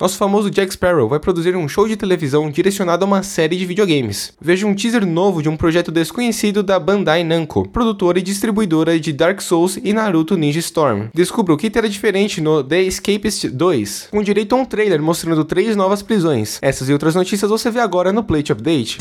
Nosso famoso Jack Sparrow vai produzir um show de televisão direcionado a uma série de videogames. Veja um teaser novo de um projeto desconhecido da Bandai Namco, produtora e distribuidora de Dark Souls e Naruto Ninja Storm. Descubra o que terá diferente no The Escapist 2, com direito a um trailer mostrando três novas prisões. Essas e outras notícias você vê agora no Plate Update.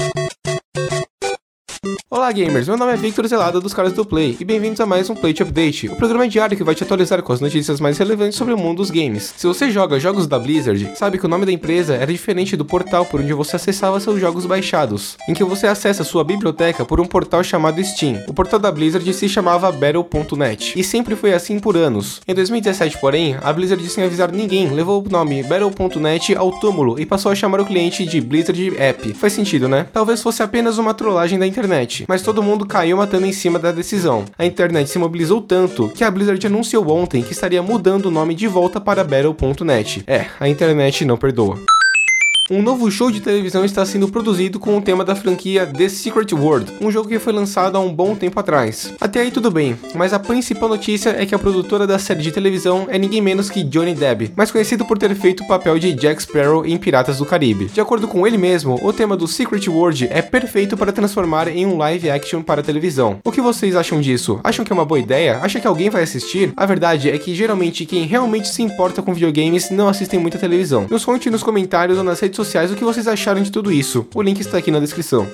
Olá gamers, meu nome é Victor Zelada dos caras do Play e bem-vindos a mais um Plate Update, o programa diário que vai te atualizar com as notícias mais relevantes sobre o mundo dos games. Se você joga jogos da Blizzard, sabe que o nome da empresa era diferente do portal por onde você acessava seus jogos baixados, em que você acessa sua biblioteca por um portal chamado Steam. O portal da Blizzard se chamava Battle.net e sempre foi assim por anos. Em 2017, porém, a Blizzard sem avisar ninguém levou o nome Battle.net ao túmulo e passou a chamar o cliente de Blizzard App. Faz sentido, né? Talvez fosse apenas uma trollagem da internet mas todo mundo caiu matando em cima da decisão. A internet se mobilizou tanto que a Blizzard anunciou ontem que estaria mudando o nome de volta para Battle.net. É, a internet não perdoa. Um novo show de televisão está sendo produzido com o tema da franquia The Secret World, um jogo que foi lançado há um bom tempo atrás. Até aí tudo bem, mas a principal notícia é que a produtora da série de televisão é ninguém menos que Johnny Depp, mais conhecido por ter feito o papel de Jack Sparrow em Piratas do Caribe. De acordo com ele mesmo, o tema do Secret World é perfeito para transformar em um live action para televisão. O que vocês acham disso? Acham que é uma boa ideia? Acham que alguém vai assistir? A verdade é que geralmente quem realmente se importa com videogames não assistem muita televisão. Nos conte nos comentários ou nas redes sociais o que vocês acharam de tudo isso. O link está aqui na descrição.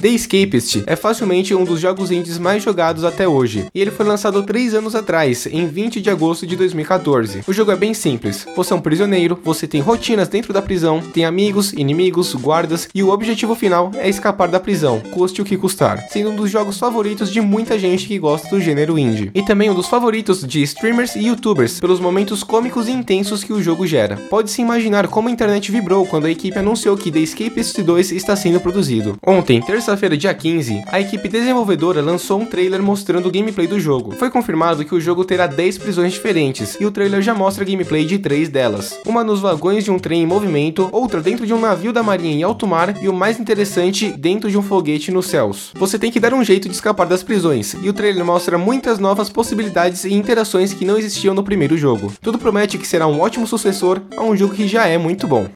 The Escapist é facilmente um dos jogos indies mais jogados até hoje, e ele foi lançado 3 anos atrás, em 20 de agosto de 2014. O jogo é bem simples, você é um prisioneiro, você tem rotinas dentro da prisão, tem amigos, inimigos, guardas, e o objetivo final é escapar da prisão, custe o que custar, sendo um dos jogos favoritos de muita gente que gosta do gênero indie. E também um dos favoritos de streamers e youtubers, pelos momentos cômicos e intensos que o jogo gera. Pode-se imaginar como a internet vibrou quando a equipe anunciou que The Escapist 2 está sendo produzido. Ontem, terça terça-feira, dia 15, a equipe desenvolvedora lançou um trailer mostrando o gameplay do jogo. Foi confirmado que o jogo terá 10 prisões diferentes, e o trailer já mostra gameplay de 3 delas. Uma nos vagões de um trem em movimento, outra dentro de um navio da marinha em alto mar, e o mais interessante, dentro de um foguete nos céus. Você tem que dar um jeito de escapar das prisões, e o trailer mostra muitas novas possibilidades e interações que não existiam no primeiro jogo. Tudo promete que será um ótimo sucessor a um jogo que já é muito bom.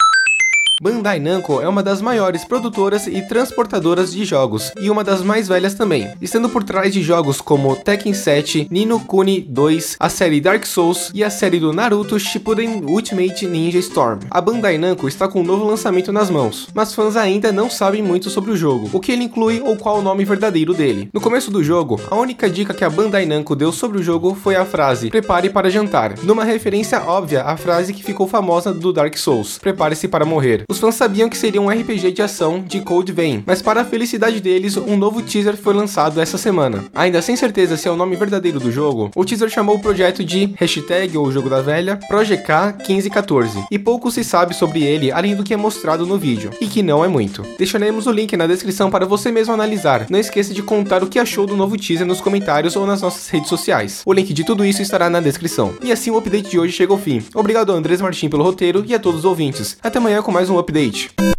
Bandai Namco é uma das maiores produtoras e transportadoras de jogos, e uma das mais velhas também, estando por trás de jogos como Tekken 7, Nino Kuni 2, a série Dark Souls e a série do Naruto Shippuden Ultimate Ninja Storm. A Bandai Namco está com um novo lançamento nas mãos, mas fãs ainda não sabem muito sobre o jogo, o que ele inclui ou qual o nome verdadeiro dele. No começo do jogo, a única dica que a Bandai Namco deu sobre o jogo foi a frase "Prepare para jantar", numa referência óbvia à frase que ficou famosa do Dark Souls: "Prepare-se para morrer". Os fãs sabiam que seria um RPG de ação de Code Vein, mas para a felicidade deles, um novo teaser foi lançado essa semana. Ainda sem certeza se é o nome verdadeiro do jogo, o teaser chamou o projeto de hashtag ou jogo da velha Project 1514, e pouco se sabe sobre ele além do que é mostrado no vídeo, e que não é muito. Deixaremos o link na descrição para você mesmo analisar. Não esqueça de contar o que achou do novo teaser nos comentários ou nas nossas redes sociais. O link de tudo isso estará na descrição. E assim o update de hoje chega ao fim. Obrigado a Andrés Martins pelo roteiro e a todos os ouvintes. Até amanhã com mais um update.